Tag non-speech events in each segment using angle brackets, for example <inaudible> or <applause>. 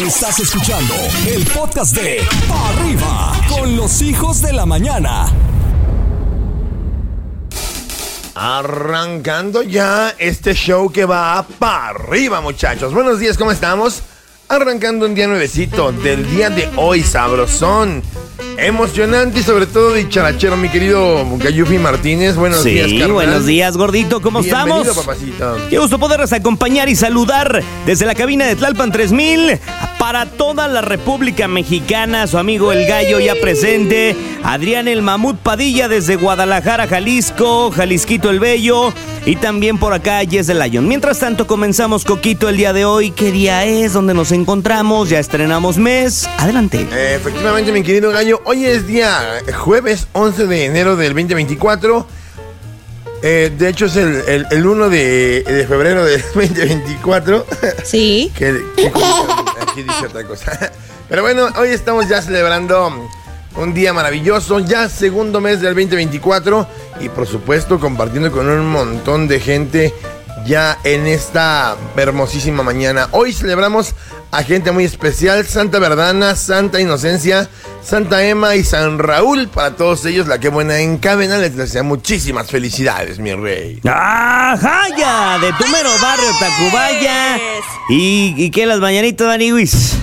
Estás escuchando el podcast de Pa' Arriba con los hijos de la mañana. Arrancando ya este show que va para arriba, muchachos. Buenos días, ¿cómo estamos? Arrancando un día nuevecito del día de hoy, sabrosón. Emocionante y sobre todo dicharachero, mi querido Gayufi Martínez. Buenos sí, días, carnal. buenos días, gordito. ¿Cómo Bienvenido, estamos? papacito. Qué gusto poderles acompañar y saludar desde la cabina de Tlalpan 3000 para toda la República Mexicana. Su amigo El Gallo ya presente. Adrián El Mamut Padilla desde Guadalajara, Jalisco. Jalisquito El Bello. Y también por acá Yes the Lion. Mientras tanto, comenzamos Coquito el día de hoy. ¿Qué día es? ¿Dónde nos encontramos? Ya estrenamos mes. Adelante. Eh, efectivamente, mi querido Gallo, hoy es día eh, jueves 11 de enero del 2024. Eh, de hecho, es el, el- el 1 de, de febrero del <laughs> 2024. Sí. <laughs> que, que- aquí dice otra cosa. <laughs> Pero bueno, hoy estamos ya celebrando un día maravilloso, ya segundo mes del 2024 y por supuesto compartiendo con un montón de gente ya en esta hermosísima mañana. Hoy celebramos a gente muy especial, Santa Verdana, Santa Inocencia, Santa Emma y San Raúl. Para todos ellos, la que buena encadena les desea muchísimas felicidades, mi rey. ¡Ajá! Ya, de tu mero barrio Tacubaya. Y, y que las mañanitas, Maniwis.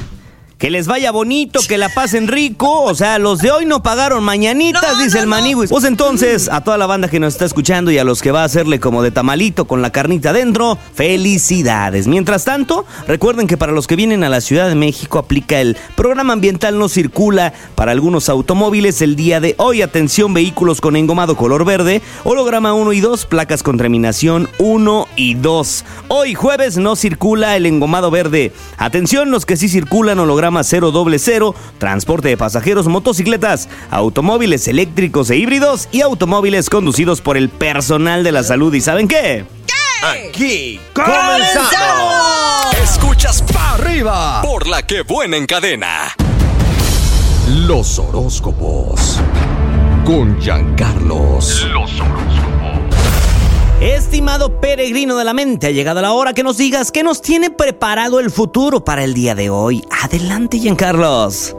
Que les vaya bonito, que la pasen rico. O sea, los de hoy no pagaron mañanitas, No, dice no, el no. Maniwis. Pues entonces, a toda la banda que nos está escuchando y a los que va a hacerle como de tamalito con la carnita adentro, felicidades. Mientras tanto, recuerden que para los que vienen a la Ciudad de México aplica el programa ambiental no circula para algunos automóviles el día de hoy. Atención, vehículos con engomado color verde, holograma 1 y 2, placas con terminación 1 y 2. Hoy jueves no circula el engomado verde. Atención, los que sí circulan holograma 000, transporte de pasajeros, motocicletas, automóviles eléctricos e híbridos y automóviles conducidos por el personal de la salud. ¿Y saben qué? Aquí comenzamos. Escuchas Pa' Arriba. por la que buena encadena. Los horóscopos. Con Giancarlos. Estimado peregrino de la mente, ha llegado la hora que nos digas qué nos tiene preparado el futuro para el día de hoy. Adelante, Giancarlos.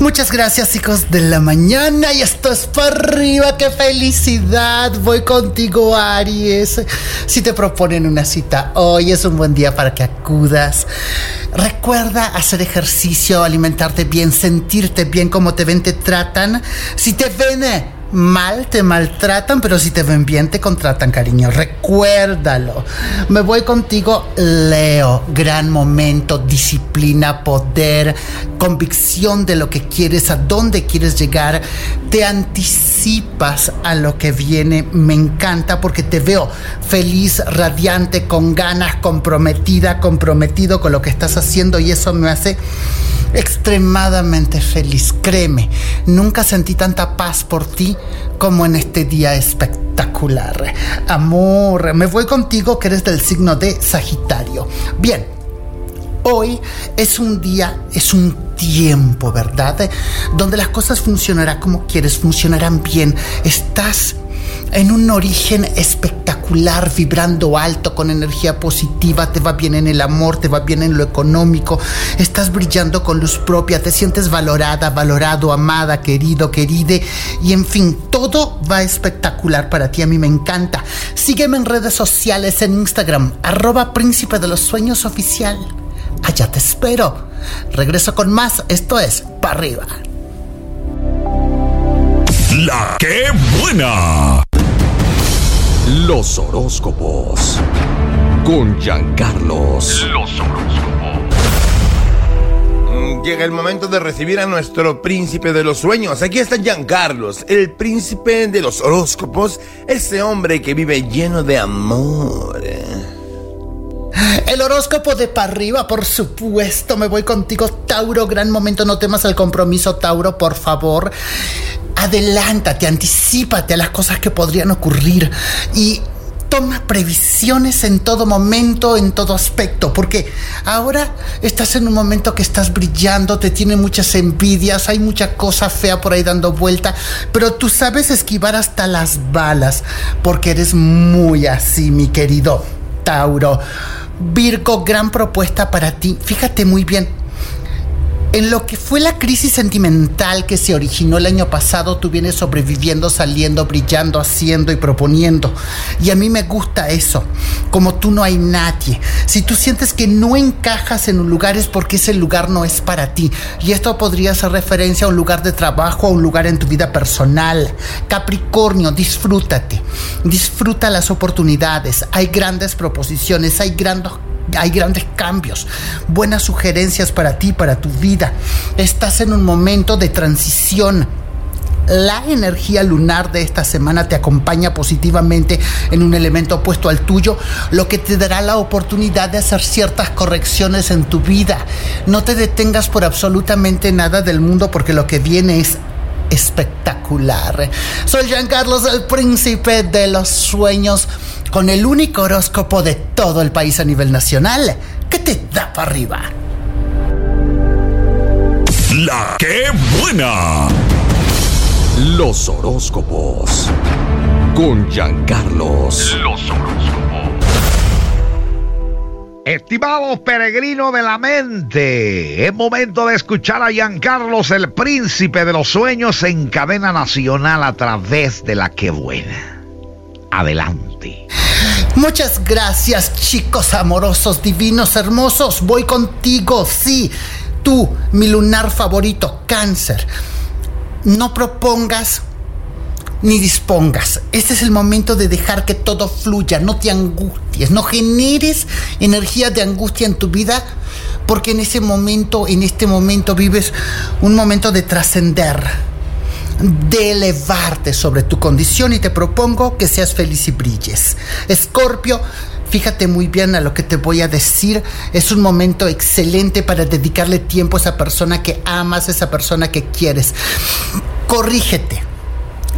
Muchas gracias hijos de la mañana y esto es para arriba, qué felicidad, voy contigo Aries. Si te proponen una cita hoy es un buen día para que acudas. Recuerda hacer ejercicio, alimentarte bien, sentirte bien, como te ven, te tratan. Si te ven eh, mal, te maltratan, pero si te ven bien, te contratan, cariño. Recuérdalo. Me voy contigo, Leo. Gran momento, disciplina, poder, convicción de lo que quieres, a dónde quieres llegar. Te anticipas a lo que viene. Me encanta porque te veo feliz, radiante, con ganas, comprometida, comprometido con lo que estás haciendo y eso me hace extremadamente feliz. Créeme, nunca sentí tanta paz por ti como en este día espectacular. Amor, me voy contigo que eres del signo de Sagitario. Bien, Hoy es un día, es un tiempo, ¿verdad? Donde las cosas funcionarán como quieres, funcionarán bien. Estás en un origen espectacular, vibrando alto, con energía positiva, te va bien en el amor, te va bien en lo económico, estás brillando con luz propia, te sientes valorada, valorado, amada, querido, queride, y en fin, todo va espectacular para ti, a mí me encanta. Sígueme en redes sociales, en Instagram, arroba príncipe de los sueños oficial. Allá te espero. Regreso con más, esto es para arriba. La buena. Los horóscopos. Con Giancarlos. Mm, Llega el momento de recibir a nuestro príncipe de los sueños. Aquí está Giancarlos, el príncipe de los horóscopos, ese hombre que vive lleno de amor. El horóscopo de para arriba, por supuesto. Me voy contigo, Tauro. Gran momento. No temas el compromiso, Tauro, por favor. Adelántate, anticípate a las cosas que podrían ocurrir. Y toma previsiones en todo momento, en todo aspecto, porque ahora estás en un momento que estás brillando, te tiene muchas envidias, hay mucha cosa fea por ahí dando vuelta, pero tú sabes esquivar hasta las balas, porque eres muy así, mi querido Tauro. Virgo, gran propuesta para ti. Fíjate muy bien. En lo que fue la crisis sentimental que se originó el año pasado, tú vienes sobreviviendo, saliendo, brillando, haciendo y proponiendo. Y a mí me gusta eso. Como tú no hay nadie. Si tú sientes que no encajas en un lugar es porque ese lugar no es para ti. Y esto podría ser referencia a un lugar de trabajo, a un lugar en tu vida personal. Capricornio, disfrútate. Disfruta las oportunidades. Hay grandes proposiciones, hay grandes hay grandes cambios, buenas sugerencias para ti, para tu vida. Estás en un momento de transición. La energía lunar de esta semana te acompaña positivamente en un elemento opuesto al tuyo, lo que te dará la oportunidad de hacer ciertas correcciones en tu vida. No te detengas por absolutamente nada del mundo porque lo que viene es espectacular. Soy Jean Carlos, el príncipe de los sueños con el único horóscopo de todo el país a nivel nacional que te da para arriba. La que buena. Los horóscopos. Con Giancarlos. Los horóscopos. Estimados peregrinos de la mente, es momento de escuchar a Giancarlos, el príncipe de los sueños, en cadena nacional a través de la que buena. Adelante. Muchas gracias, chicos amorosos, divinos, hermosos. Voy contigo, sí. Tú, mi lunar favorito, cáncer. No propongas ni dispongas. Este es el momento de dejar que todo fluya, no te angusties, no generes energía de angustia en tu vida, porque en ese momento, en este momento vives un momento de trascender de elevarte sobre tu condición y te propongo que seas feliz y brilles. Escorpio, fíjate muy bien a lo que te voy a decir. Es un momento excelente para dedicarle tiempo a esa persona que amas, a esa persona que quieres. Corrígete,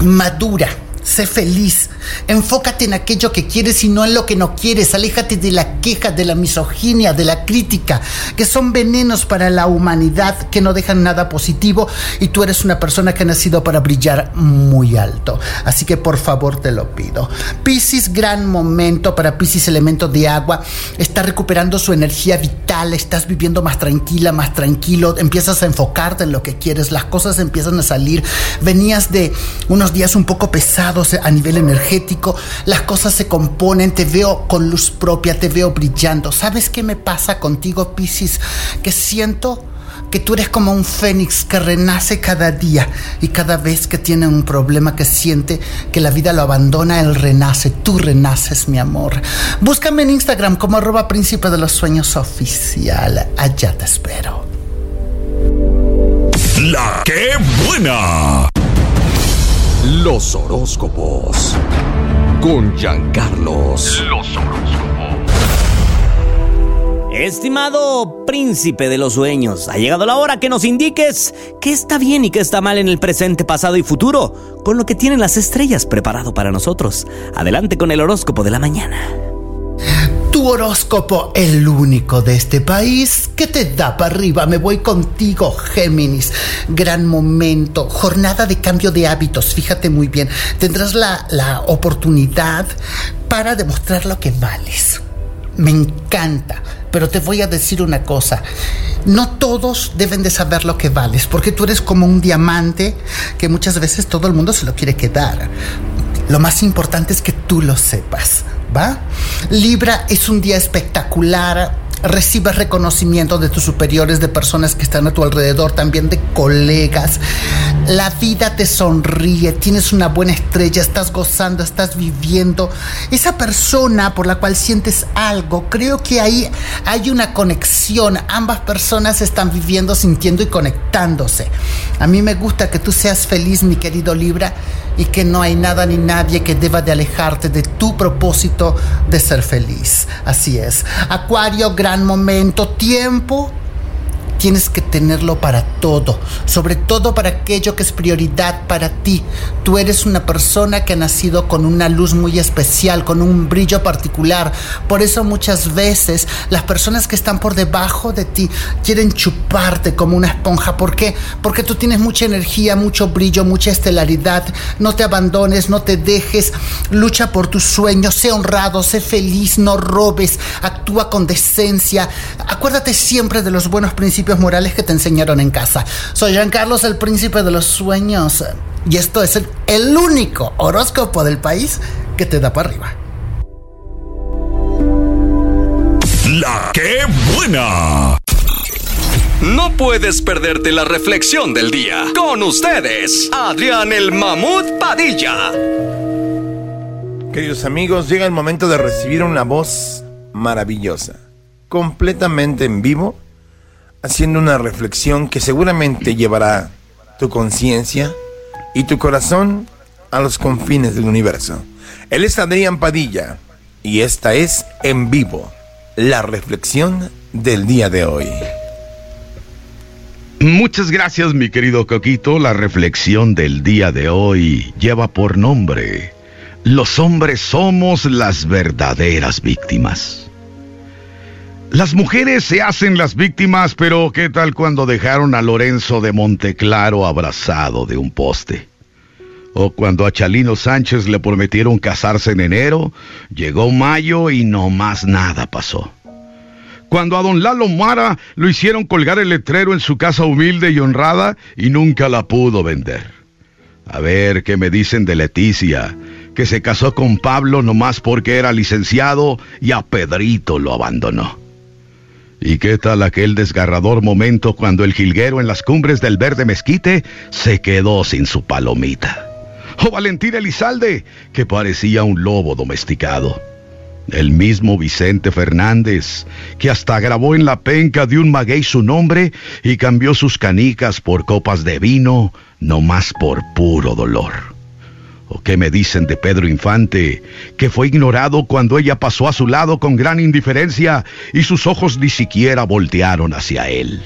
madura Sé feliz. Enfócate en aquello que quieres y no en lo que no quieres. Aléjate de la queja, de la misoginia, de la crítica, que son venenos para la humanidad, que no dejan nada positivo y tú eres una persona que ha nacido para brillar muy alto. Así que por favor te lo pido. Piscis, gran momento para Piscis, elemento de agua. Está recuperando su energía vital, estás viviendo más tranquila, más tranquilo, empiezas a enfocarte en lo que quieres, las cosas empiezan a salir. Venías de unos días un poco pesados a nivel energético, las cosas se componen, te veo con luz propia, te veo brillando. ¿Sabes qué me pasa contigo, Piscis? Que siento que tú eres como un fénix que renace cada día y cada vez que tiene un problema que siente que la vida lo abandona, él renace, tú renaces, mi amor. Búscame en Instagram como arroba príncipe de los sueños oficial. Allá te espero. La que buena. Los horóscopos. Con Giancarlos. Los horóscopos. Estimado príncipe de los sueños, ha llegado la hora que nos indiques qué está bien y qué está mal en el presente, pasado y futuro, con lo que tienen las estrellas preparado para nosotros. Adelante con el horóscopo de la mañana tu horóscopo, el único de este país que te da para arriba. Me voy contigo, Géminis. Gran momento, jornada de cambio de hábitos. Fíjate muy bien, tendrás la, la oportunidad para demostrar lo que vales. Me encanta, pero te voy a decir una cosa. No todos deben de saber lo que vales, porque tú eres como un diamante que muchas veces todo el mundo se lo quiere quedar. Lo más importante es que tú lo sepas. ¿va? Libra es un día espectacular, recibes reconocimiento de tus superiores, de personas que están a tu alrededor, también de colegas. La vida te sonríe, tienes una buena estrella, estás gozando, estás viviendo. Esa persona por la cual sientes algo, creo que ahí hay una conexión. Ambas personas están viviendo, sintiendo y conectándose. A mí me gusta que tú seas feliz, mi querido Libra, y que no hay nada ni nadie que deba de alejarte de tu propósito de ser feliz. Así es. Acuario, gran momento, tiempo tienes que tenerlo para todo, sobre todo para aquello que es prioridad para ti. Tú eres una persona que ha nacido con una luz muy especial, con un brillo particular. Por eso muchas veces las personas que están por debajo de ti quieren chuparte como una esponja. ¿Por qué? Porque tú tienes mucha energía, mucho brillo, mucha estelaridad. No te abandones, no te dejes. Lucha por tus sueños, sé honrado, sé feliz, no robes, actúa con decencia. Acuérdate siempre de los buenos principios morales que te enseñaron en casa. Soy Jean Carlos, el príncipe de los sueños. Y esto es el, el único horóscopo del país que te da para arriba. La que buena. No puedes perderte la reflexión del día. Con ustedes, Adrián el Mamut Padilla. Queridos amigos, llega el momento de recibir una voz maravillosa, completamente en vivo, haciendo una reflexión que seguramente llevará tu conciencia y tu corazón a los confines del universo. Él es Adrián Padilla y esta es en vivo la reflexión del día de hoy. Muchas gracias, mi querido Coquito. La reflexión del día de hoy lleva por nombre: Los hombres somos las verdaderas víctimas. Las mujeres se hacen las víctimas, pero ¿qué tal cuando dejaron a Lorenzo de Monteclaro abrazado de un poste? O cuando a Chalino Sánchez le prometieron casarse en enero, llegó mayo y no más nada pasó. Cuando a don Lalo Mara lo hicieron colgar el letrero en su casa humilde y honrada y nunca la pudo vender. A ver qué me dicen de Leticia, que se casó con Pablo nomás porque era licenciado y a Pedrito lo abandonó. ¿Y qué tal aquel desgarrador momento cuando el jilguero en las cumbres del verde mezquite se quedó sin su palomita? O Valentín Elizalde, que parecía un lobo domesticado. El mismo Vicente Fernández, que hasta grabó en la penca de un maguey su nombre y cambió sus canicas por copas de vino, no más por puro dolor. ¿O qué me dicen de Pedro Infante, que fue ignorado cuando ella pasó a su lado con gran indiferencia y sus ojos ni siquiera voltearon hacia él?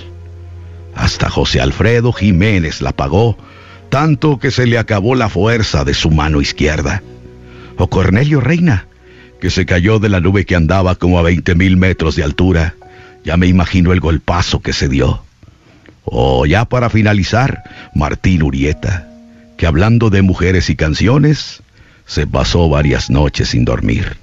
Hasta José Alfredo Jiménez la pagó, tanto que se le acabó la fuerza de su mano izquierda. O Cornelio Reina, que se cayó de la nube que andaba como a 20 mil metros de altura. Ya me imagino el golpazo que se dio. O ya para finalizar, Martín Urieta, que hablando de mujeres y canciones, se pasó varias noches sin dormir.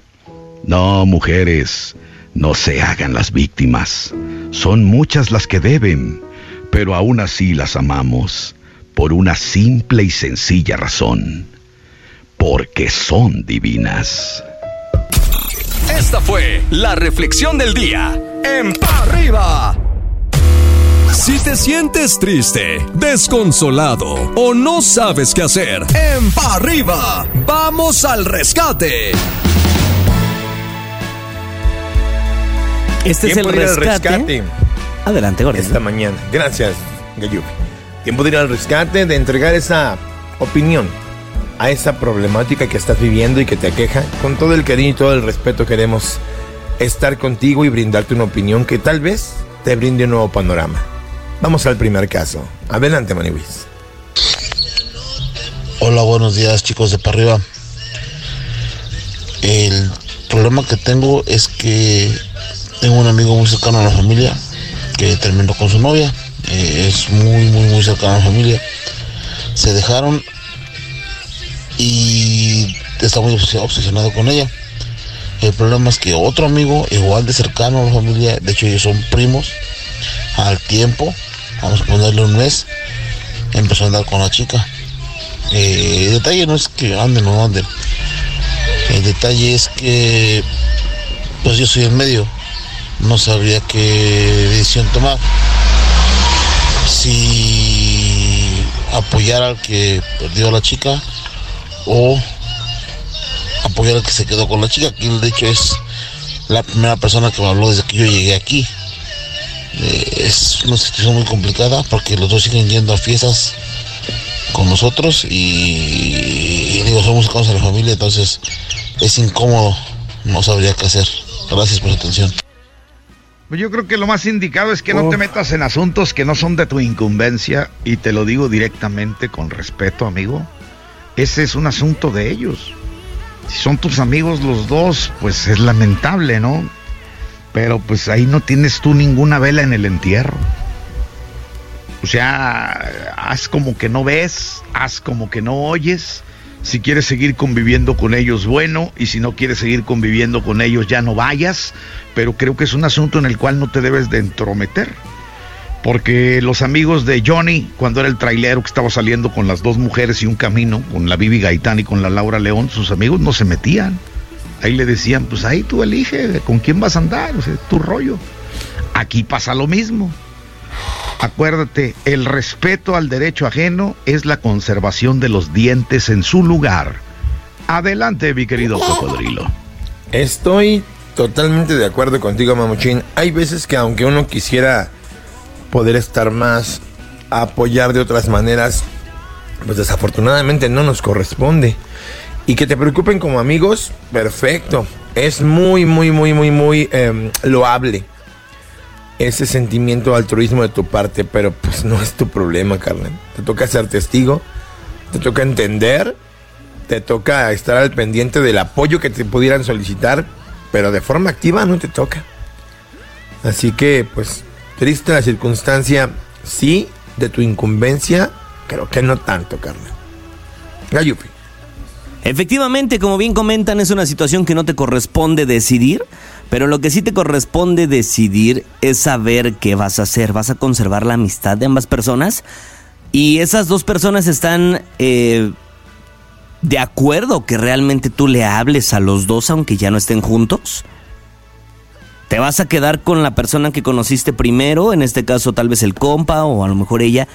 No, mujeres, no se hagan las víctimas. Son muchas las que deben, pero aún así las amamos, por una simple y sencilla razón, porque son divinas. Esta fue la reflexión del día en Pa' Arriba. Si te sientes triste, desconsolado o no sabes qué hacer, en Pa' Arriba, vamos al rescate. Este es el Tiempo de ir al rescate. rescate Adelante, Gordon. esta mañana. Gracias, Gayubi. Tiempo de ir al rescate, de entregar esa opinión a esa problemática que estás viviendo y que te aqueja. Con todo el cariño y todo el respeto queremos estar contigo y brindarte una opinión que tal vez te brinde un nuevo panorama. Vamos al primer caso. Adelante, Maniwis. Hola, buenos días chicos de para arriba. El problema que tengo es que tengo un amigo muy cercano a la familia que terminó con su novia. Eh, es muy, muy, muy cercano a la familia. Se dejaron y está muy obses- obsesionado con ella. El problema es que otro amigo, igual de cercano a la familia, de hecho ellos son primos, al tiempo, vamos a ponerle un mes, empezó a andar con la chica. Eh, el detalle no es que anden o no anden. El detalle es que pues yo soy en medio. No sabría qué decisión tomar. Si apoyar al que perdió a la chica o apoyar al que se quedó con la chica, que de hecho es la primera persona que me habló desde que yo llegué aquí. Eh, es una situación muy complicada porque los dos siguen yendo a fiestas con nosotros y, y digo, somos cercanos a la familia, entonces es incómodo, no sabría qué hacer. Gracias por su atención. Pues yo creo que lo más indicado es que no te metas en asuntos que no son de tu incumbencia y te lo digo directamente con respeto, amigo. Ese es un asunto de ellos. Si son tus amigos los dos, pues es lamentable, ¿no? Pero pues ahí no tienes tú ninguna vela en el entierro. O sea, haz como que no ves, haz como que no oyes. Si quieres seguir conviviendo con ellos, bueno, y si no quieres seguir conviviendo con ellos, ya no vayas. Pero creo que es un asunto en el cual no te debes de entrometer. Porque los amigos de Johnny, cuando era el trailero que estaba saliendo con las dos mujeres y un camino, con la Bibi Gaitán y con la Laura León, sus amigos no se metían. Ahí le decían, pues ahí tú elige con quién vas a andar, o sea, tu rollo. Aquí pasa lo mismo. Acuérdate, el respeto al derecho ajeno es la conservación de los dientes en su lugar. Adelante, mi querido cocodrilo. Estoy totalmente de acuerdo contigo, Mamuchín. Hay veces que aunque uno quisiera poder estar más, apoyar de otras maneras, pues desafortunadamente no nos corresponde. Y que te preocupen como amigos, perfecto. Es muy, muy, muy, muy, muy em, loable ese sentimiento de altruismo de tu parte, pero pues no es tu problema, carnal. Te toca ser testigo, te toca entender, te toca estar al pendiente del apoyo que te pudieran solicitar, pero de forma activa no te toca. Así que, pues, triste la circunstancia, sí, de tu incumbencia, creo que no tanto, carnal. Gayupi. Efectivamente, como bien comentan, es una situación que no te corresponde decidir, pero lo que sí te corresponde decidir es saber qué vas a hacer. ¿Vas a conservar la amistad de ambas personas? Y esas dos personas están eh, de acuerdo que realmente tú le hables a los dos aunque ya no estén juntos. ¿Te vas a quedar con la persona que conociste primero? En este caso tal vez el compa o a lo mejor ella.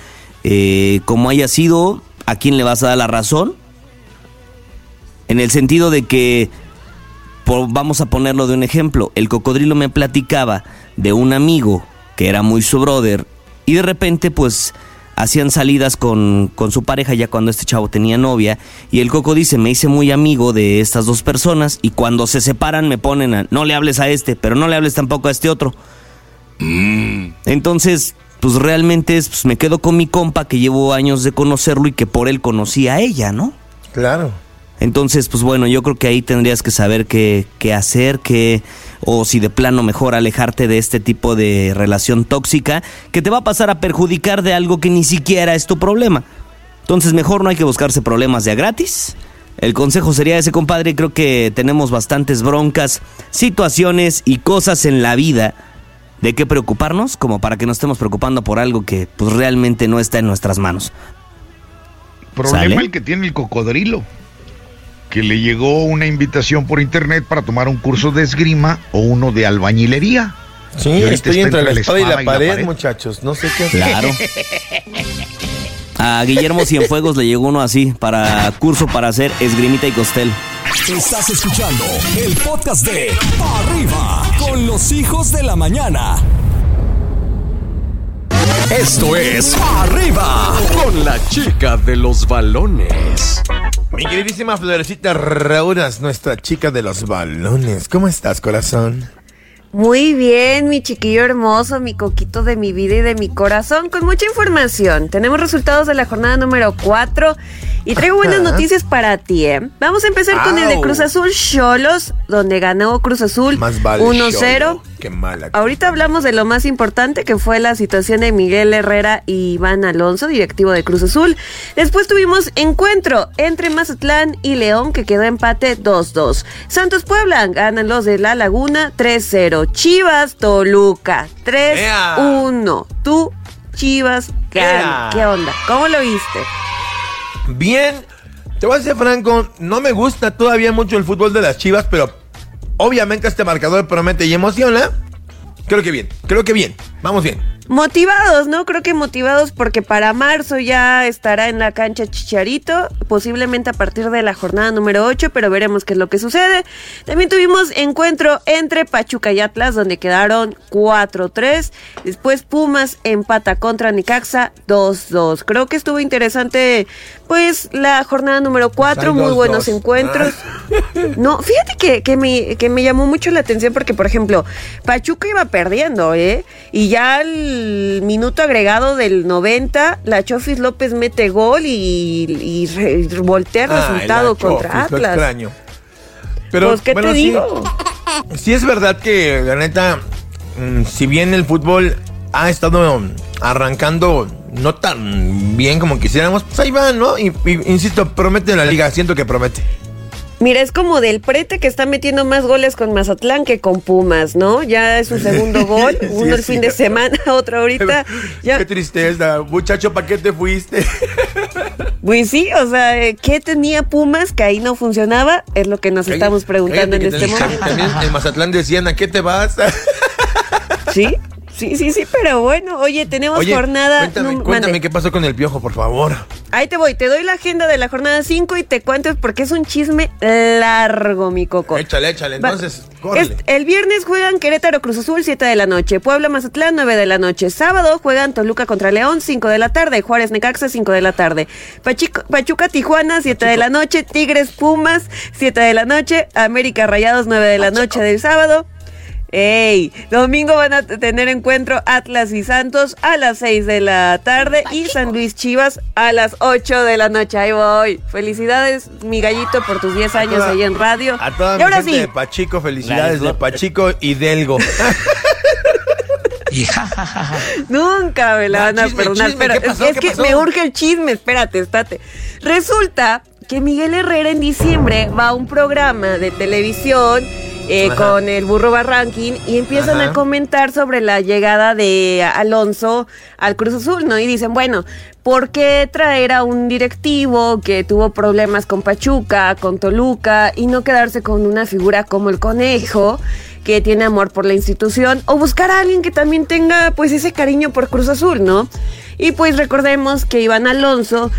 Eh, como haya sido, ¿a quién le vas a dar la razón? En el sentido de que, vamos a ponerlo de un ejemplo, el cocodrilo me platicaba de un amigo que era muy su brother y de repente pues hacían salidas con, con, su pareja ya cuando este chavo tenía novia y el coco dice me hice muy amigo de estas dos personas y cuando se separan me ponen a no le hables a este pero no le hables tampoco a este otro entonces pues realmente es, pues, me quedo con mi compa que llevo años de conocerlo y que por él conocí a ella no Claro. Entonces, pues bueno, yo creo que ahí tendrías que saber qué, qué hacer, qué, o si de plano mejor alejarte de este tipo de relación tóxica que te va a pasar a perjudicar de algo que ni siquiera es tu problema. Entonces, mejor no hay que buscarse problemas de a gratis. El consejo sería ese, compadre. Creo que tenemos bastantes broncas, situaciones y cosas en la vida de qué preocuparnos, como para que nos estemos preocupando por algo que pues realmente no está en nuestras manos. Problema ¿Sale? el que tiene el cocodrilo. Que le llegó una invitación por internet para tomar un curso de esgrima o uno de albañilería. Sí, estoy está entre la espada y la pared, muchachos. No sé qué hacer. Claro. <laughs> A Guillermo Cienfuegos le llegó uno así, para curso para hacer esgrimita y costel. Estás escuchando el podcast de Arriba con los hijos de la mañana. Esto es Arriba con la chica de los balones. Mi queridísima Florecita Rauras, nuestra chica de los balones. ¿Cómo estás, corazón? Muy bien, mi chiquillo hermoso, mi coquito de mi vida y de mi corazón, con mucha información. Tenemos resultados de la jornada número 4 y traigo buenas noticias para ti, ¿eh? Vamos a empezar con el de. Cruz Azul Cholos, donde ganó Cruz Azul vale 1-0. Cholo. Qué mala. Ahorita hablamos de lo más importante que fue la situación de Miguel Herrera y Iván Alonso, directivo de Cruz Azul. Después tuvimos encuentro entre Mazatlán y León que quedó empate 2-2. Santos Puebla ganan los de La Laguna 3-0. Chivas Toluca 3-1. Tú Chivas gana. ¿Qué onda? ¿Cómo lo viste? Bien, te voy a ser franco, no me gusta todavía mucho el fútbol de las Chivas, pero obviamente este marcador promete y emociona. Creo que bien, creo que bien, vamos bien. Motivados, ¿no? Creo que motivados porque para marzo ya estará en la cancha Chicharito, posiblemente a partir de la jornada número 8, pero veremos qué es lo que sucede. También tuvimos encuentro entre Pachuca y Atlas, donde quedaron 4-3. Después Pumas empata contra Nicaxa 2-2. Creo que estuvo interesante pues la jornada número 4, hay muy buenos dos. encuentros. No, fíjate que, que, me, que me llamó mucho la atención porque, por ejemplo, Pachuca iba perdiendo, ¿eh? Y ya al minuto agregado del 90, la Chofis López mete gol y, y voltea el Ay, resultado la contra Chofis, lo Atlas. extraño. Pero, pues, ¿qué bueno, te digo? Sí es verdad que, la neta, mm, si bien el fútbol ha estado arrancando no tan bien como quisiéramos, pues ahí va, ¿no? Y, y, insisto, promete la liga, siento que promete. Mira, es como del prete que está metiendo más goles con Mazatlán que con Pumas, ¿no? Ya es su segundo gol, <laughs> Sí, uno el fin de semana, <laughs> otro ahorita. Ya, Qué tristeza, muchacho, ¿para qué te fuiste? <laughs> pues sí, o sea, eh, ¿qué tenía Pumas que ahí no funcionaba? Es lo que nos estamos preguntando en este momento. También en Mazatlán decían, ¿a qué te vas? Sí, sí, sí, sí, pero bueno, oye, tenemos Oye, jornada. cuéntame, cuéntame qué pasó con el piojo, por favor. Ahí te voy, te doy la agenda de la jornada 5 y te cuento porque es un chisme largo, mi coco. Échale, échale, entonces. Es- el viernes juegan Querétaro Cruz Azul 7 de la noche, Puebla Mazatlán 9 de la noche, sábado juegan Toluca contra León 5 de la tarde, Juárez Necaxa 5 de la tarde, Pachico- Pachuca Tijuana 7 de la noche, Tigres Pumas 7 de la noche, América Rayados 9 de la noche del sábado. Ey, domingo van a tener encuentro Atlas y Santos a las 6 de la tarde y San Luis Chivas a las 8 de la noche. Ahí voy. Felicidades, mi gallito, por tus 10 años toda- ahí en radio. A toda y mi ahora gente sí, de Pachico, felicidades de. Pachico y Delgo. <laughs> Nunca me la No, van a chisme, perdonar. chisme, pero ¿qué es- pasó? es, ¿Qué que pasó? me urge el chisme. Espérate, estate. Resulta que Miguel Herrera en diciembre va a un programa de televisión eh, con el burro Barranquín y empiezan Ajá. a comentar sobre la llegada de Alonso al Cruz Azul, ¿no? Y dicen, bueno, ¿por qué traer a un directivo que tuvo problemas con Pachuca, con Toluca y no quedarse con una figura como el conejo? que tiene amor por la institución o buscar a alguien que también tenga pues ese cariño por Cruz Azul, ¿no? Y pues recordemos que Iván Alonso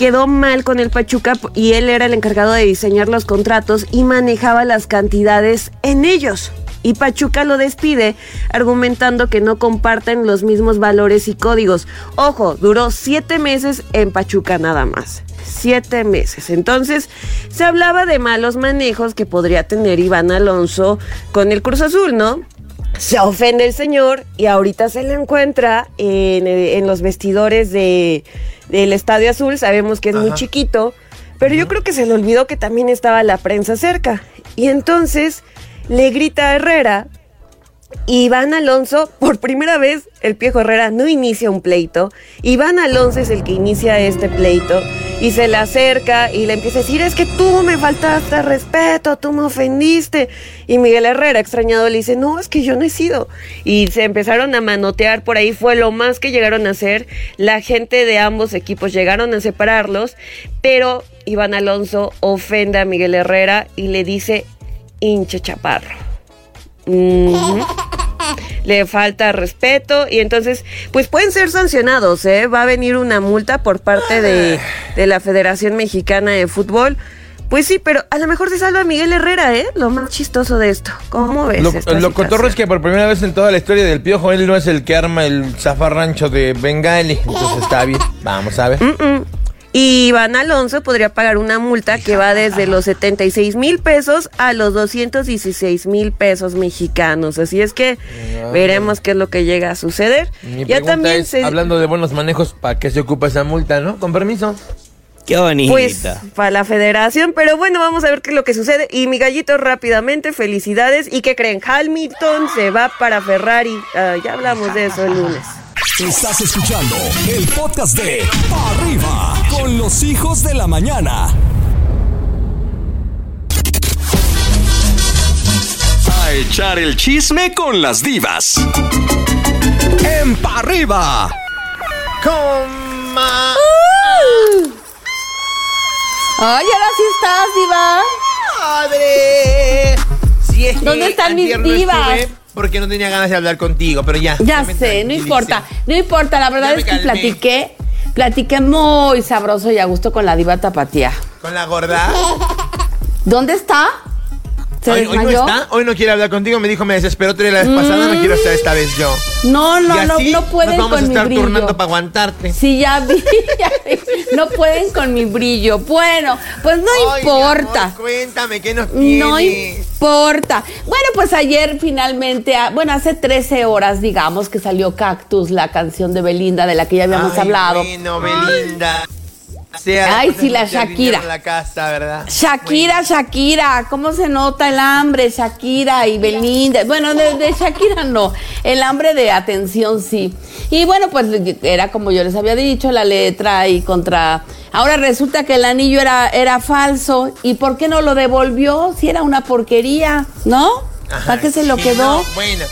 quedó mal con el Pachuca y él era el encargado de diseñar los contratos y manejaba las cantidades en ellos. Y Pachuca lo despide argumentando que no comparten los mismos valores y códigos. Ojo, duró siete meses en Pachuca nada más. Siete meses. Entonces, se hablaba de malos manejos que podría tener Iván Alonso con el Cruz Azul, ¿no? Se ofende el señor y ahorita se le encuentra en, eh, en los vestidores de, del Estadio Azul. Sabemos que es muy chiquito, pero yo creo que se le olvidó que también estaba la prensa cerca. Y entonces le grita a Herrera Iván Alonso, por primera vez, el Piejo Herrera no inicia un pleito. Iván Alonso es el que inicia este pleito y se le acerca y le empieza a decir, es que tú me faltaste al respeto, tú me ofendiste. Y Miguel Herrera, extrañado, le dice, no, es que yo no he sido. Y se empezaron a manotear por ahí, fue lo más que llegaron a hacer. La gente de ambos equipos llegaron a separarlos, pero Iván Alonso ofende a Miguel Herrera y le dice, hinche chaparro. Le falta respeto y entonces, pues pueden ser sancionados, ¿eh? Va a venir una multa por parte de, de la Federación Mexicana de Fútbol. Pues sí, pero a lo mejor se salva Miguel Herrera, ¿eh? Lo más chistoso de esto. ¿Cómo ves? Lo, esta lo cotorro es que por primera vez en toda la historia del piojo, él no es el que arma el zafarrancho de Bengali. Entonces está bien. Vamos a ver. Mm-mm. Y Iván Alonso podría pagar una multa que va desde los 76 mil pesos a los 216 mil pesos mexicanos. Así es que veremos qué es lo que llega a suceder. Mi ya también es, se... hablando de buenos manejos, ¿para qué se ocupa esa multa, no? Con permiso. Qué bonita. Pues para la federación, pero bueno, vamos a ver qué es lo que sucede. Y mi gallito rápidamente, felicidades. ¿Y qué creen? Hamilton se va para Ferrari. Ah, ya hablamos de eso el lunes. Estás escuchando el podcast de Pa' Arriba con los hijos de la mañana. A echar el chisme con las divas. En Pa' Arriba. Coma. Ay, ahora sí estás, diva. ¡Padre! Si es que ¿Dónde están mis no divas? estuve Porque no tenía ganas de hablar contigo, pero ya. Ya sé, no importa. No importa, la verdad Ya es que platiqué, platiqué muy sabroso y a gusto con la diva tapatía. Con la gorda. ¿Dónde está? ¿Se Hoy, hoy no está, hoy no quiere hablar contigo. Me dijo, me desesperó otra la vez pasada, no quiero estar esta vez yo. No, no, y no, así no pueden nos vamos con a estar mi brillo. turnando para aguantarte. Sí, ya vi, <laughs> ya vi. No pueden con mi brillo. Bueno, pues no Ay, importa. amor, cuéntame, ¿qué nos tienes? No importa. Bueno, pues ayer finalmente, ah, bueno, hace 13 horas, digamos, que salió Cactus, la canción de Belinda de la que ya habíamos Ay, hablado. Bueno, Belinda. Sea, Ay, sí, la Shakira. la casa, ¿verdad? Shakira, Shakira, ¿cómo se nota el hambre? Shakira y Belinda. Bueno, de, de Shakira no, el hambre de atención sí. Y bueno, pues era como yo les había dicho, la letra y contra... Ahora resulta que el anillo era, era falso. ¿Y por qué no lo devolvió? Si era una porquería, ¿no? Ajá, ¿Para qué se lo sí, quedó? no, bueno.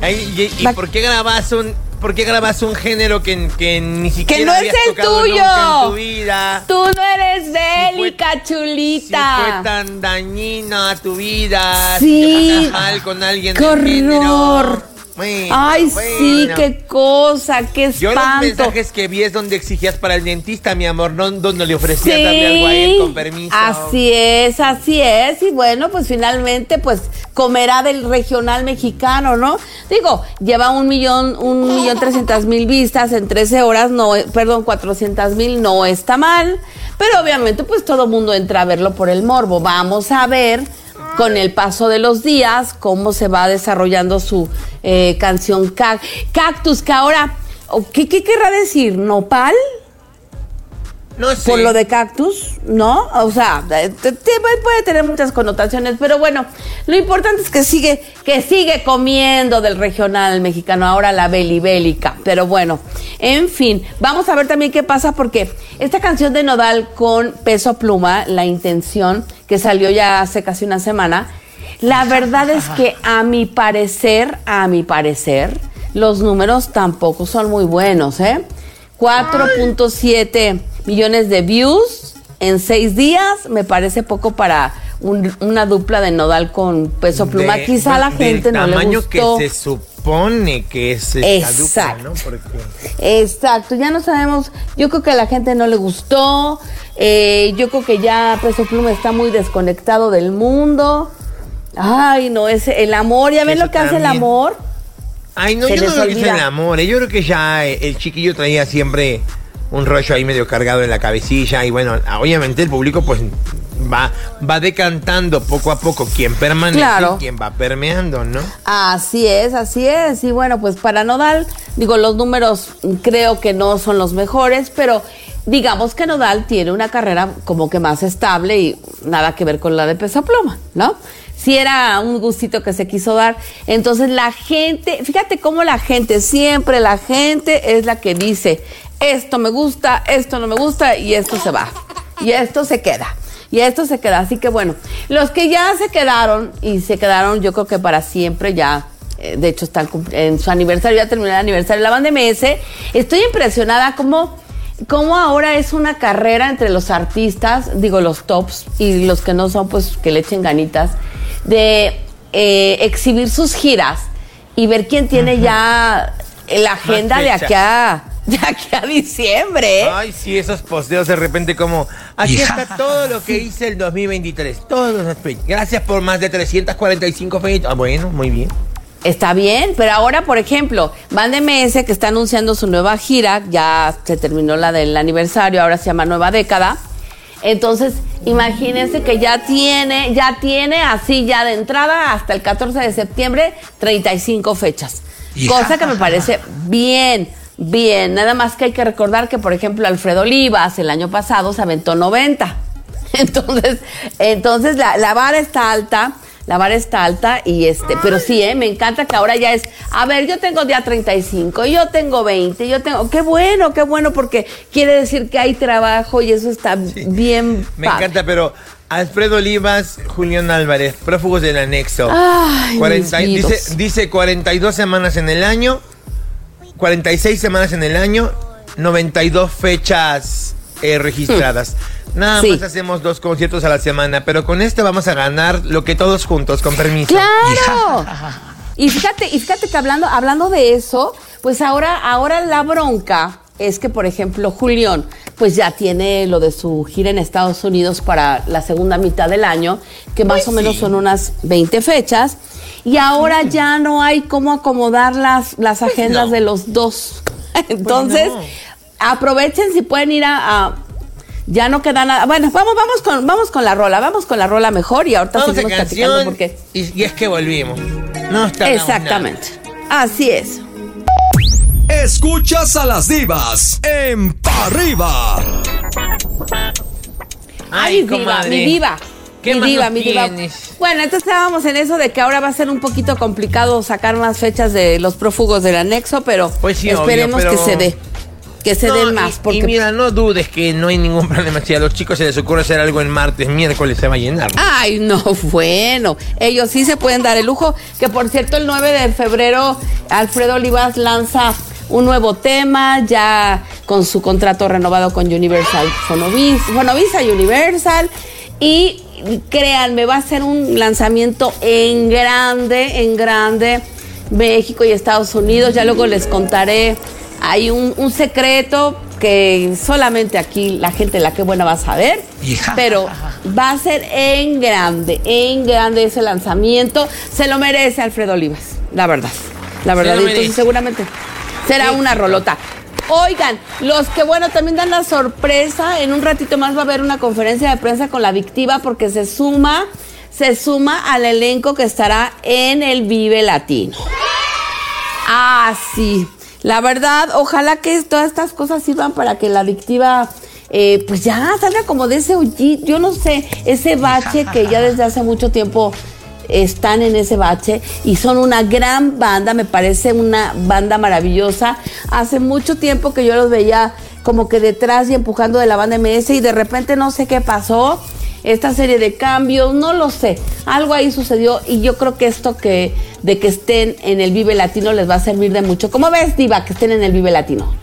Ay, ¿Y, y por qué grabas un por qué grabas un género que, que ni siquiera Que no es habías el tocado tuyo. nunca en tu vida? Tú no eres bélica, Si chulita. fue tan dañina a tu vida, Sí. si te con alguien ¡Qué del género. horror! Bueno, Ay, sí, qué cosa, qué Yo los espanto. mensajes que vi es donde exigías para el dentista, mi amor, no donde le ofrecías Sí, darle algo a él con permiso. Así es, así es. Y bueno, pues finalmente, pues comerá del regional mexicano, ¿no? Digo, lleva un millón, un millón trescientas mil vistas en 13 horas, no, perdón, cuatrocientas mil, no está mal. Pero obviamente, pues todo mundo entra a verlo por el morbo. Vamos a ver con el paso de los días cómo se va desarrollando su eh, canción Cac- Cactus, que ahora, ¿qué, ¿qué querrá decir? ¿Nopal? Por lo de cactus, ¿no? O sea, puede tener muchas connotaciones, pero bueno, lo importante es que sigue, que sigue comiendo del regional mexicano, ahora la belibélica. Pero bueno, en fin, vamos a ver también qué pasa porque esta canción de Nodal con peso pluma, la intención, que salió ya hace casi una semana, la verdad es que a mi parecer, a mi parecer, los números tampoco son muy buenos, ¿eh? 4.7 millones de views en seis días, me parece poco para un- una dupla de nodal con peso pluma. De- Quizá a la gente no le tamaño gustó. que se supone que es esta Exacto. dupla, ¿no? Porque Exacto, ya no sabemos, yo creo que a la gente no le gustó, eh, yo creo que ya Peso Pluma está muy desconectado del mundo. Ay, no, es el amor, ¿ya ven Eso lo que hace el amor? Ay, no, Se yo no creo que sea el amor. eh. Yo creo que ya eh, el chiquillo traía siempre un rollo ahí medio cargado en la cabecilla. Y bueno, obviamente el público pues va, va decantando poco a poco quién permanece Claro. y quién va permeando, ¿no? Así es, así es. Y bueno, pues para Nodal, digo, los números creo que no son los mejores, pero digamos que Nodal tiene una carrera como que más estable y nada que ver con la de Peso Pluma, ¿no? Si era un gustito que se quiso dar. Entonces la gente, fíjate cómo la gente, siempre la gente es la que dice, esto me gusta, esto no me gusta y esto se va. Y esto se queda. Y esto se queda. Así que bueno, los que ya se quedaron y se quedaron yo creo que para siempre ya. eh, De hecho, están en su aniversario, ya terminó el aniversario de la banda MS. Estoy impresionada como cómo ahora es una carrera entre los artistas, digo los tops y los que no son, pues que le echen ganitas, de eh, exhibir sus giras y ver quién tiene ya la agenda de aquí a, de aquí a diciembre. ¿eh? Ay, sí, esos posteos de repente como, aquí está todo lo que hice el 2023, todos los fechas. Gracias por más de 345 fechas. Ah, bueno, muy bien. Está bien, pero ahora, por ejemplo, Band MS que está anunciando su nueva gira, ya se terminó la del aniversario, ahora se llama Nueva Década. Entonces, imagínense que ya tiene, ya tiene así ya de entrada hasta el 14 de septiembre 35 fechas. Cosa que me parece bien, bien. Nada más que hay que recordar que, por ejemplo, Alfredo Olivas el año pasado se aventó 90. <laughs> Entonces, entonces la, la vara está alta, la vara está alta y este, pero sí, ¿eh? me encanta que ahora ya es, a ver, yo tengo día 35, yo tengo 20, yo tengo, qué bueno, qué bueno, porque quiere decir que hay trabajo y eso está bien. <laughs> Me padre. encanta, pero Alfredo Olivas, Julián Álvarez, prófugos del anexo. Ay, 40 mis dice, dice 42 semanas en el año, 46 semanas en el año, 92 fechas eh, registradas. Nada Sí. más hacemos dos conciertos a la semana, pero con este vamos a ganar lo que todos juntos, con permiso. ¡Claro! <laughs> Y fíjate, y fíjate que hablando, hablando de eso, pues ahora, ahora la bronca es que, por ejemplo, Julián, pues ya tiene lo de su gira en Estados Unidos para la segunda mitad del año, que más o menos son unas 20 fechas, y ahora ya no hay cómo acomodar las, las agendas no. de los dos. <laughs> Entonces, no. aprovechen si pueden ir a, a- ya no queda nada. Bueno, vamos, vamos con, vamos con la rola, vamos con la rola mejor y ahorita Vamos a seguimos platicando porque. y, y es que volvimos. No está Exactamente. Así es. Escuchas a las divas en Pa' Arriba. Ay, mi diva, mi diva. ¿Qué mi más diva, mi diva. Bueno, entonces estábamos en eso de que ahora va a ser un poquito complicado sacar más fechas de los prófugos del anexo, pero Pues sí, obvio, esperemos pero- que se dé. Que se No, den y- más. y, Porque mira, no dudes que no hay ningún <laughs> problema. Si a los chicos se les ocurre hacer algo en martes, miércoles se va a llenar. Ay, no, <laughs> bueno. Ellos sí se pueden dar el lujo. Que por cierto, el 9 de febrero, Alfredo Olivas lanza un nuevo tema, ya con su contrato renovado con Universal Fonovis, Fonovisa Universal. Y créanme, va a ser un lanzamiento en grande, en grande. México y Estados Unidos. Ya luego les contaré. Hay un, un secreto que solamente aquí la gente la que buena va a saber. Pero va a ser en grande, en grande ese lanzamiento. Se lo merece Alfredo Olivas, la verdad. La verdad, lo entonces seguramente será una rolota. Oigan, los que bueno también dan la sorpresa, en un ratito más va a haber una conferencia de prensa con la Victiva porque se suma, se suma al elenco que estará en el Vive Latino. Ah, sí. La verdad, ojalá que todas estas cosas sirvan para que la adictiva, eh, pues ya salga como de ese yo no sé, ese bache que ya desde hace mucho tiempo están en ese bache y son una gran banda, me parece una banda maravillosa. Hace mucho tiempo que yo los veía como que detrás y empujando de la banda MS y de repente no sé qué pasó esta serie de cambios, no lo sé. Algo ahí sucedió y yo creo que esto que de que estén en el Vive Latino les va a servir de mucho. ¿Cómo ves, Diva, que estén en el Vive Latino?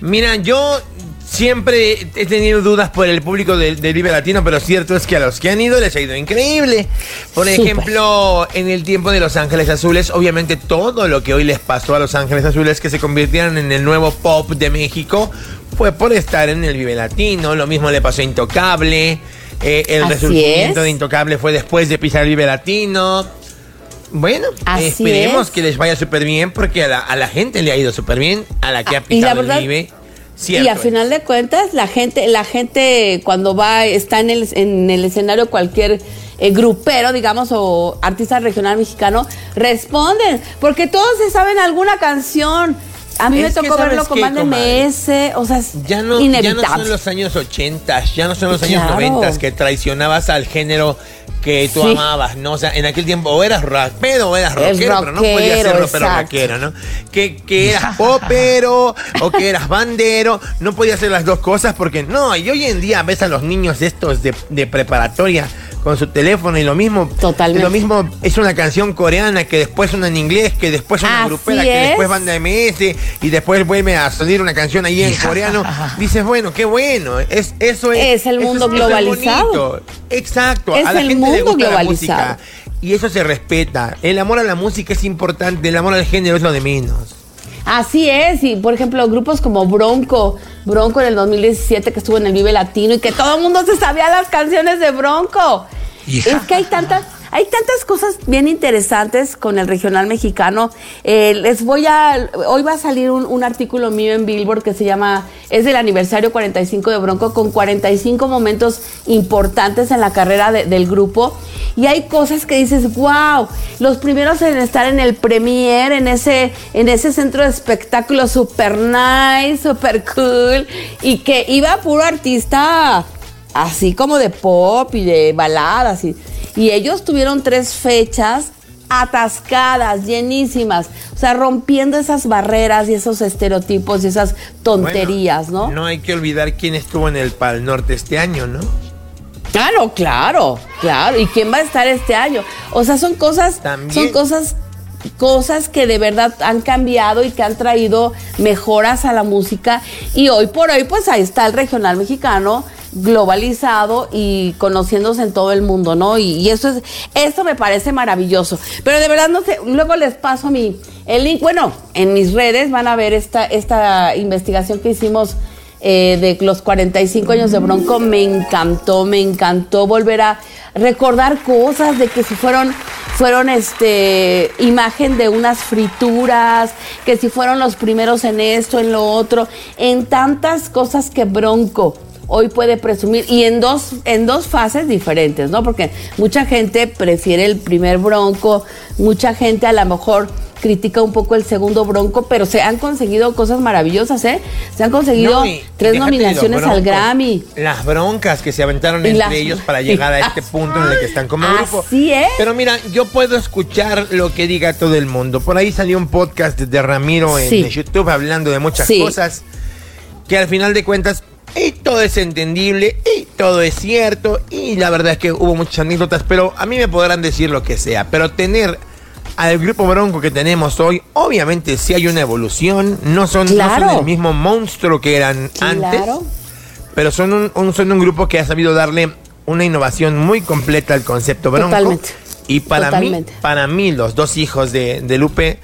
Mira, yo siempre he tenido dudas por el público del, del Vive Latino, pero cierto es que a los que han ido les ha ido increíble. Por ejemplo, en el tiempo de Los Ángeles Azules, obviamente todo lo que hoy les pasó a Los Ángeles Azules, que se convirtieron en el nuevo pop de México, fue por estar en el Vive Latino. Lo mismo le pasó a Intocable. Eh, el Así resurgimiento es. de Intocable fue después de pisar el Vive Latino. Bueno, Así esperemos es. que les vaya súper bien porque a la, a la gente le ha ido súper bien, a la que ha Ah, pisado verdad- el Vive. y a es. final de cuentas, la gente, la gente cuando va, está en el, en el escenario cualquier eh, grupero, digamos, o artista regional mexicano, responden, porque todos se saben alguna canción. A mí Es me tocó ¿sabes verlo con banda? MS, o sea, es Ya no, ya no son los años 80, ya no son los años Claro. 90 que traicionabas al género que tú Sí. amabas, ¿no? O sea, en aquel tiempo o eras rapero o eras rockero, pero no podías ser rockero, rockero, ¿no? Que, que eras popero o que eras bandero, no podías hacer las dos cosas porque no, y hoy en día ves a los niños estos de, de preparatoria con su teléfono y lo mismo, Totalmente. lo mismo es una canción coreana que después suena en inglés, que después una Así grupera, que es. después banda MS y después vuelve a salir una canción ahí en coreano. Dices, bueno, qué bueno. Es, eso es. Es el mundo es globalizado. Exacto. Es a la el gente le mundo gusta la globalizado. música. Y eso se respeta. El amor a la música es importante. El amor al género es lo de menos. Así es, y por ejemplo, grupos como Bronco, Bronco en el 2017 que estuvo en el Vive Latino y que todo el mundo se sabía las canciones de Bronco. Es que hay tantas, hay tantas cosas bien interesantes con el regional mexicano. Eh, les voy a, hoy va a salir un, un artículo mío en Billboard que se llama, es del aniversario 45 de Bronco con 45 momentos importantes en la carrera de- del grupo. Y hay cosas que dices, wow, los primeros en estar en el premier, en ese, en ese centro de espectáculo super nice, super cool, y que iba puro artista así como de pop y de baladas. Y, y ellos tuvieron tres fechas atascadas, llenísimas, o sea, rompiendo esas barreras y esos estereotipos y esas tonterías, Bueno, ¿no? No hay que olvidar quién estuvo en el Pal Norte este año, ¿no? Claro, claro, claro. ¿Y quién va a estar este año? O sea, son cosas, También. son cosas, cosas que de verdad han cambiado y que han traído mejoras a la música. Y hoy por hoy, pues ahí está el regional mexicano globalizado y conociéndose en todo el mundo, ¿no? Y, eso es, eso me parece maravilloso. Pero de verdad no sé, luego les paso mi el link. Bueno, en mis redes van a ver esta, esta investigación que hicimos eh, de los 45 años de Bronco, me encantó, me encantó volver a recordar cosas de que si fueron, fueron este, imagen de unas frituras, que si fueron los primeros en esto, en lo otro, en tantas cosas que Bronco hoy puede presumir y en dos en dos fases diferentes, ¿no? Porque mucha gente prefiere el primer Bronco, mucha gente a lo mejor critica un poco el segundo Bronco, pero se han conseguido cosas maravillosas, ¿eh? Se han conseguido No, y- tres y nominaciones al Grammy. Las broncas que se aventaron entre las- ellos para <laughs> llegar a este punto en el que están como grupo. Así es. Pero mira, yo puedo escuchar lo que diga todo el mundo. Por ahí salió un podcast de Ramiro en Sí. YouTube hablando de muchas Sí. cosas que al final de cuentas y todo es entendible y todo es cierto y la verdad es que hubo muchas anécdotas, pero a mí me podrán decir lo que sea, pero tener al grupo bronco que tenemos hoy, obviamente sí hay una evolución, no son, no Claro. son el mismo monstruo que eran antes, pero son un, un- son un grupo que ha sabido darle una innovación muy completa al concepto bronco. Totalmente. Y para Totalmente. mí, para mí, los dos hijos de, de Lupe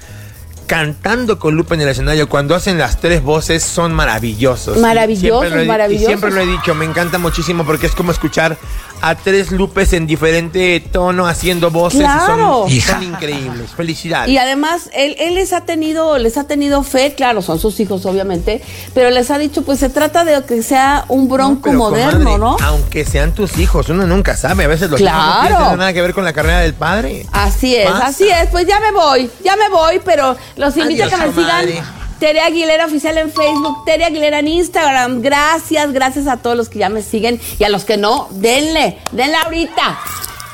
cantando con Lupe en el escenario, cuando hacen las tres voces, son maravillosos. Y Maravillosos, siempre he- maravillosos. Y siempre lo he dicho, me encanta muchísimo porque es como escuchar a tres Lupes en diferente tono haciendo voces. y Claro. son, son increíbles. Felicidades. Y además, él, él les ha tenido, les ha tenido fe, claro, son sus hijos, obviamente, pero les ha dicho, pues se trata de que sea un bronco moderno, comadre, ¿no? Aunque sean tus hijos, uno nunca sabe. A veces los hijos no Claro. tienen tener nada que ver con la carrera del padre. Así es, Pasa. así es. Pues ya me voy, ya me voy, pero los invito Adiós, a que me sigan. Tere Aguilera Oficial en Facebook, Tere Aguilera en Instagram. Gracias, gracias a todos los que ya me siguen y a los que no, denle, denle ahorita.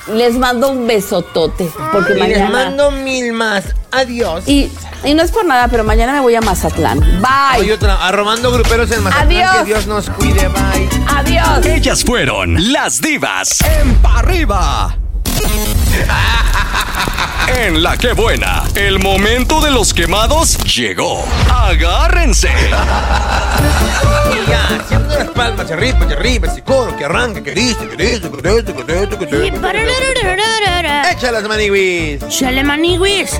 Les mando un besotote. Porque Y mañana. les mando mil más. Adiós. Y, y no es por nada, pero mañana me voy a Mazatlán. Bye. otra, arrobando gruperos en Mazatlán. Adiós. Que Dios nos cuide. Bye. Adiós. Ellas fueron las divas. En pa' arriba. En la que buena, el momento de los quemados llegó. Agárrense. Y ya, siempre las palmas hacia arriba, hacia arriba, ese coro que arranca, que dice, que dice, que dice, que dice, que dice. Échalas, maniwis. Chale, maniwis.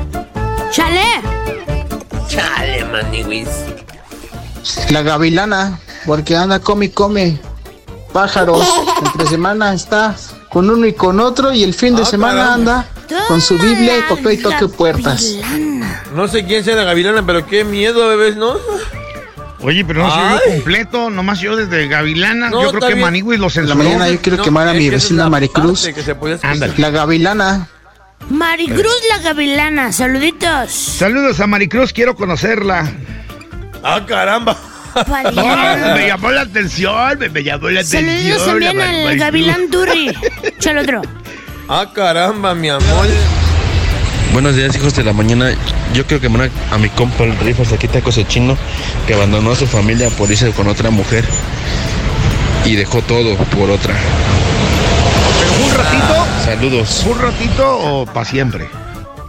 Chale. Chale, maniwis. La gavilana, porque anda come y come pájaros. <laughs> Entre semana está con uno y con otro y el fin de Ah, semana caramba. anda con su Biblia y toque y toque puertas. No sé quién sea la gavilana, pero qué miedo, bebés, ¿no? Oye, pero no se Ay. oyó completo, nomás yo desde Gavilana. No, yo creo que. Manigüis los En la mañana yo quiero No, quemar a mi vecina la Maricruz. La gavilana. Maricruz la gavilana. Saluditos. Saludos a Maricruz, quiero conocerla. Ah, caramba. No, me llamó la atención, me, me llamó la atención. Saluditos también al gavilán Turri. <laughs> Otro. Ah, caramba, mi amor. Buenos días, hijos de la mañana. Yo quiero quemar a, a mi compa el Rifas aquí taco chino que abandonó a su familia por irse con otra mujer y dejó todo por otra. ¿Pero fue un ratito? Saludos. ¿Fue un ratito o para siempre?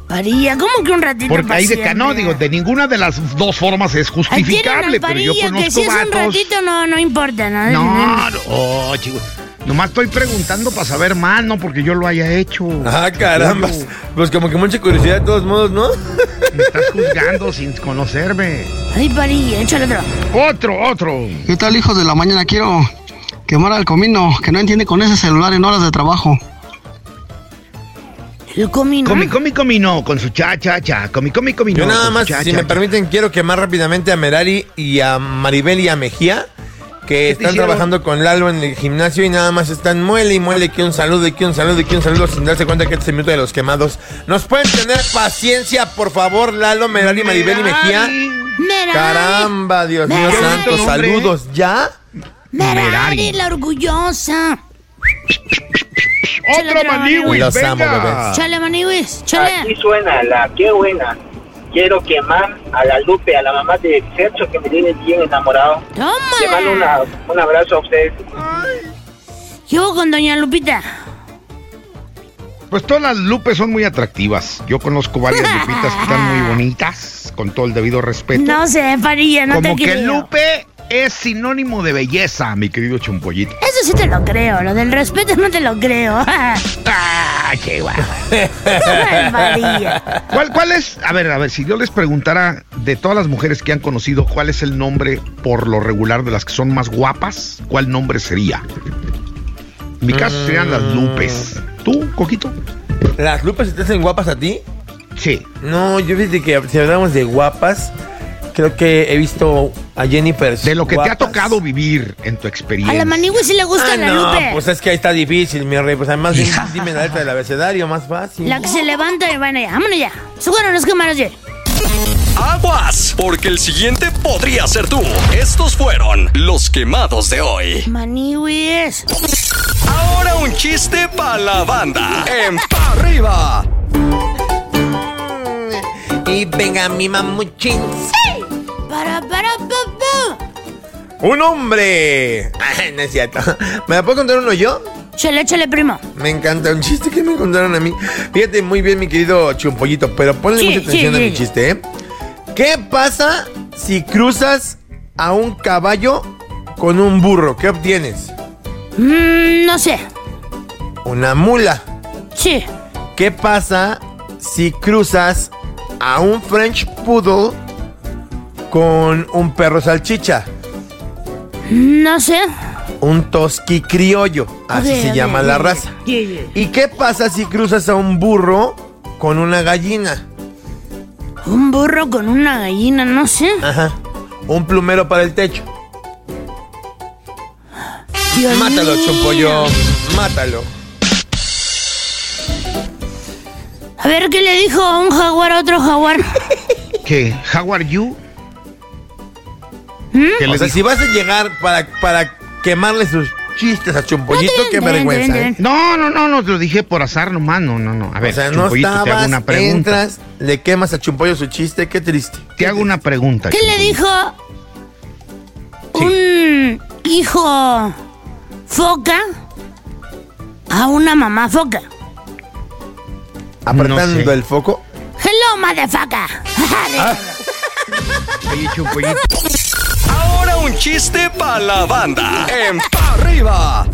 Parilla, ¿cómo que un ratito Porque ahí de siempre? no, digo, de ninguna de las dos formas es justificable, al pero yo conozco que si es un vatos. ratito no, no importa, ¿no? No, no, oh, chico. Nomás estoy preguntando para saber más, no porque yo lo haya hecho. Ah, caramba. Pues como que mucha curiosidad de todos modos, ¿no? Me estás juzgando sin conocerme. Ay, Parilla, échale otro. Otro, otro. ¿Qué tal, hijos de la mañana? Quiero quemar al comino que no entiende con ese celular en horas de trabajo. El comino. Comi, comi, comi, no, con su cha, cha, cha. Comi, comi, comi, Yo nada más, cha, si cha, me cha. permiten, quiero quemar rápidamente a Merari y a Maribel y a Mejía, que están hicieron? trabajando con Lalo en el gimnasio y nada más están muele y muele que un saludo y que un saludo y que un saludo sin darse cuenta que este es el minuto de los quemados. ¿Nos pueden tener paciencia, por favor, Lalo, Merari, Maribel y Mejía? Merari. Caramba, Dios mío santo, saludos, ¿ya? Merari, Merari. la orgullosa. Otro maniwis, Los amo, venga. bebés. Chale, maniwis. Chale. Aquí suena la qué buena. Quiero quemar a la Lupe, a la mamá de Sergio que me tiene bien enamorado. Le mando una- un abrazo a ustedes. Yo con doña Lupita. Pues todas las lupes son muy atractivas. Yo conozco varias <laughs> lupitas que están muy bonitas, con todo el debido respeto. No sé, Parilla, no Como te que creo. Lupe es sinónimo de belleza, mi querido chumpollito. Eso sí te lo creo, lo del respeto no te lo creo. <laughs> ¡Ah, qué guapo! ¿Cuál, ¿Cuál es? A ver, a ver, si yo les preguntara de todas las mujeres que han conocido, ¿cuál es el nombre por lo regular de las que son más guapas? ¿Cuál nombre sería? En mi caso serían las Lupes. ¿Tú, Coquito? ¿Las Lupes te hacen guapas a ti? Sí. No, yo fíjate que si hablamos de guapas, creo que he visto a Jennifer. De lo que te ha tocado vivir en tu A experiencia. la manigua sí le gusta Ah, la no, Lupe. pues es que ahí está difícil, mi rey. Pues además, dime, dime la letra del abecedario, más fácil. La que se levanta y bueno, ya, vámonos ya. Seguro los cámaras ya. Aguas, porque el siguiente podría ser tú. Estos fueron los quemados de hoy. Maniwis. Ahora un chiste para la banda. En pa' arriba. Y venga mi mamuchín. Pa. ¡Un hombre! Ay, <laughs> no es cierto. ¿Me la puedo contar uno yo? Chale, chale, primo. Me encanta un chiste que me contaron a mí. Fíjate muy bien, mi querido chumpollito, pero ponle Sí, mucha atención sí, a mi chiste, ¿eh? ¿Qué pasa si cruzas a un caballo con un burro? ¿Qué obtienes? Mm, no sé. Una mula. Sí. ¿Qué pasa si cruzas a un French Poodle con un perro salchicha? No sé. Un tosqui criollo. Así se a llama la raza. Yeah, yeah. ¿Y qué pasa si cruzas a un burro con una gallina? Un burro con una gallina, no sé. Ajá. Un plumero para el techo. Dios Mátalo, mío. chumpollo. Mátalo. A ver qué le dijo un jaguar a otro jaguar. <laughs> ¿Qué? ¿How are you? ¿Mm? ¿Qué O le sea, si vas a llegar para, para quemarle sus chistes a Chumpollito, qué vergüenza, ¿eh? No, no, no, no, te lo dije por azar nomás, no, no, no. A ver, o sea, no Chumpollito, te hago estabas, una pregunta. entras, le quemas a Chumpollo su chiste, qué triste. Te hago una pregunta. ¿Qué le Chumpollito. dijo un hijo foca a una mamá foca? Apretando No sé. el foco. Hello, motherfucker. <laughs> Oye, Chumpollito. Ahora un chiste para la banda. En pa' arriba.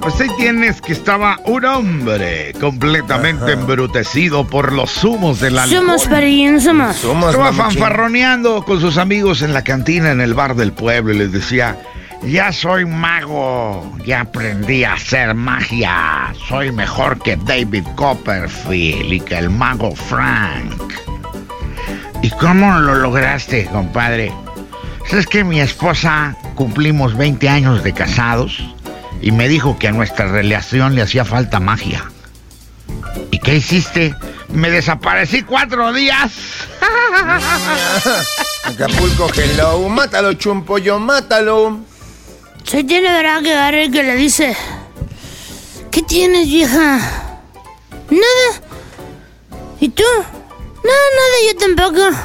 Pues ahí tienes que estaba un hombre completamente embrutecido por los humos del alcohol. Somos parillos, somos. Somos Estaba fanfarroneando con sus amigos en la cantina en el bar del pueblo y les decía, ya soy mago, ya aprendí a hacer magia, soy mejor que David Copperfield y que el mago Frank. ¿Y cómo lo lograste, compadre? Es que mi esposa cumplimos 20 años de casados y me dijo que a nuestra relación le hacía falta magia. ¿Y qué hiciste? Me desaparecí cuatro días. <laughs> Acapulco, hello. Mátalo, Chumpollo, mátalo. Se tiene verdad que agarre y que le dice: ¿Qué tienes, vieja? Nada. ¿Y tú? No, nada, yo tampoco.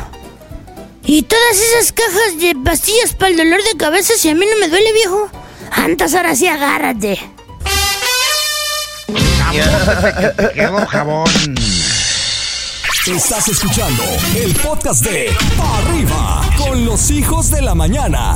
¿Y todas esas cajas de pastillas para el dolor de cabeza si a mí no me duele, viejo? Antes ahora sí agárrate. Quedó jabón. Estás escuchando el podcast de Pa' Arriba con los hijos de la mañana.